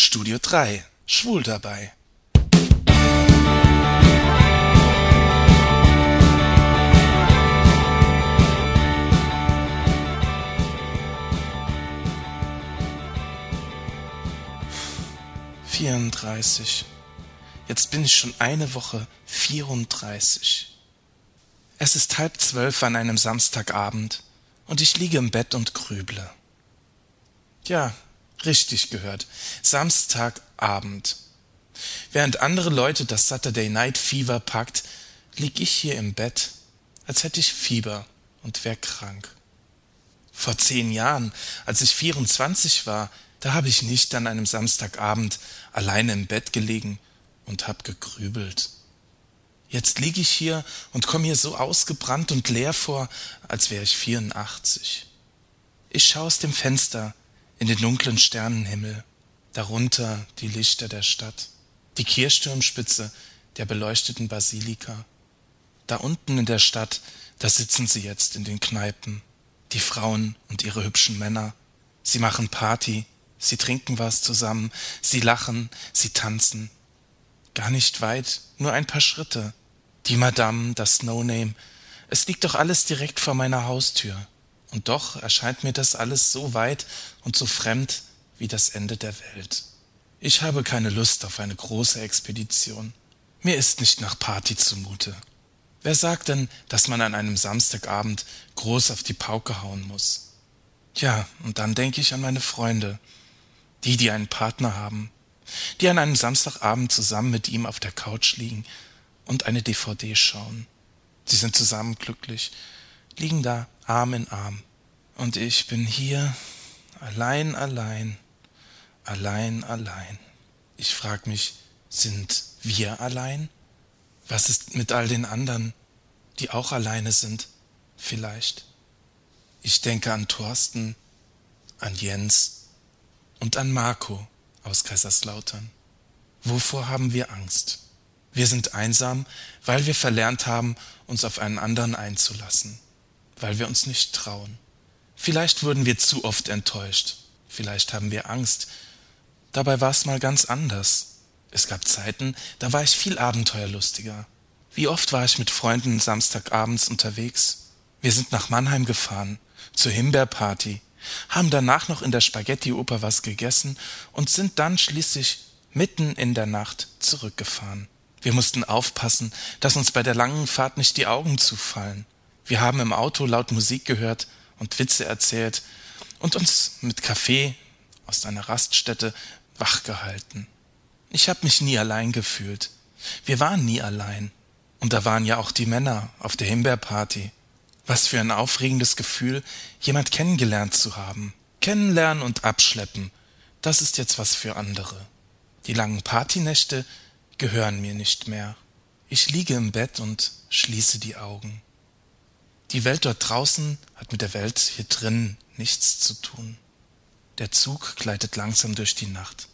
Studio 3 Schwul dabei. Vierunddreißig. Jetzt bin ich schon eine Woche vierunddreißig. Es ist halb zwölf an einem Samstagabend und ich liege im Bett und grüble. Ja, richtig gehört. Samstagabend. Während andere Leute das Saturday Night Fever packt, lieg ich hier im Bett, als hätte ich Fieber und wär krank. Vor zehn Jahren, als ich 24 war, da habe ich nicht an einem Samstagabend alleine im Bett gelegen und hab gegrübelt. Jetzt lieg ich hier und komm mir so ausgebrannt und leer vor, als wär ich 84. Ich schau aus dem Fenster in den dunklen Sternenhimmel, darunter die Lichter der Stadt, die Kirchturmspitze der beleuchteten Basilika. Da unten in der Stadt, da sitzen sie jetzt in den Kneipen, die Frauen und ihre hübschen Männer. Sie machen Party, sie trinken was zusammen, sie lachen, sie tanzen. Gar nicht weit, nur ein paar Schritte. Die Madame, das No-Name, es liegt doch alles direkt vor meiner Haustür. Und doch erscheint mir das alles so weit und so fremd wie das Ende der Welt. Ich habe keine Lust auf eine große Expedition. Mir ist nicht nach Party zumute. Wer sagt denn, dass man an einem Samstagabend groß auf die Pauke hauen muss? Tja, und dann denke ich an meine Freunde, die, die einen Partner haben, die an einem Samstagabend zusammen mit ihm auf der Couch liegen und eine DVD schauen. Sie sind zusammen glücklich, liegen da Arm in Arm. Und ich bin hier allein, allein, allein, allein. Ich frag mich, sind wir allein? Was ist mit all den anderen, die auch alleine sind? Vielleicht. Ich denke an Thorsten, an Jens und an Marco aus Kaiserslautern. Wovor haben wir Angst? Wir sind einsam, weil wir verlernt haben, uns auf einen anderen einzulassen weil wir uns nicht trauen. Vielleicht wurden wir zu oft enttäuscht, vielleicht haben wir Angst. Dabei war es mal ganz anders. Es gab Zeiten, da war ich viel abenteuerlustiger. Wie oft war ich mit Freunden Samstagabends unterwegs? Wir sind nach Mannheim gefahren, zur Himbeerparty, haben danach noch in der Spaghetti-Oper was gegessen und sind dann schließlich mitten in der Nacht zurückgefahren. Wir mussten aufpassen, dass uns bei der langen Fahrt nicht die Augen zufallen. Wir haben im Auto laut Musik gehört und Witze erzählt und uns mit Kaffee aus einer Raststätte wachgehalten. Ich habe mich nie allein gefühlt. Wir waren nie allein. Und da waren ja auch die Männer auf der Himbeerparty. Was für ein aufregendes Gefühl, jemand kennengelernt zu haben. Kennenlernen und abschleppen, das ist jetzt was für andere. Die langen Partynächte gehören mir nicht mehr. Ich liege im Bett und schließe die Augen. Die Welt dort draußen hat mit der Welt hier drin nichts zu tun. Der Zug gleitet langsam durch die Nacht.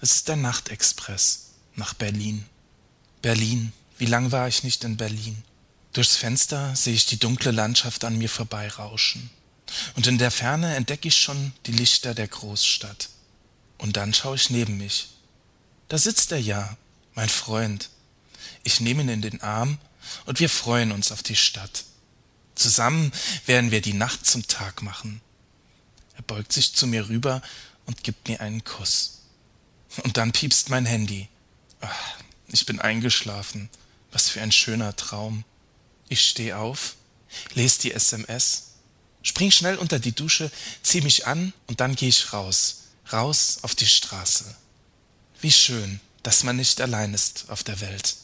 Es ist der Nachtexpress nach Berlin. Berlin, wie lang war ich nicht in Berlin? Durchs Fenster sehe ich die dunkle Landschaft an mir vorbeirauschen. Und in der Ferne entdecke ich schon die Lichter der Großstadt. Und dann schaue ich neben mich. Da sitzt er ja, mein Freund. Ich nehme ihn in den Arm und wir freuen uns auf die Stadt. Zusammen werden wir die Nacht zum Tag machen. Er beugt sich zu mir rüber und gibt mir einen Kuss. Und dann piepst mein Handy. Ach, ich bin eingeschlafen. Was für ein schöner Traum. Ich steh auf, lese die SMS, spring schnell unter die Dusche, zieh mich an und dann geh ich raus, raus auf die Straße. Wie schön, dass man nicht allein ist auf der Welt.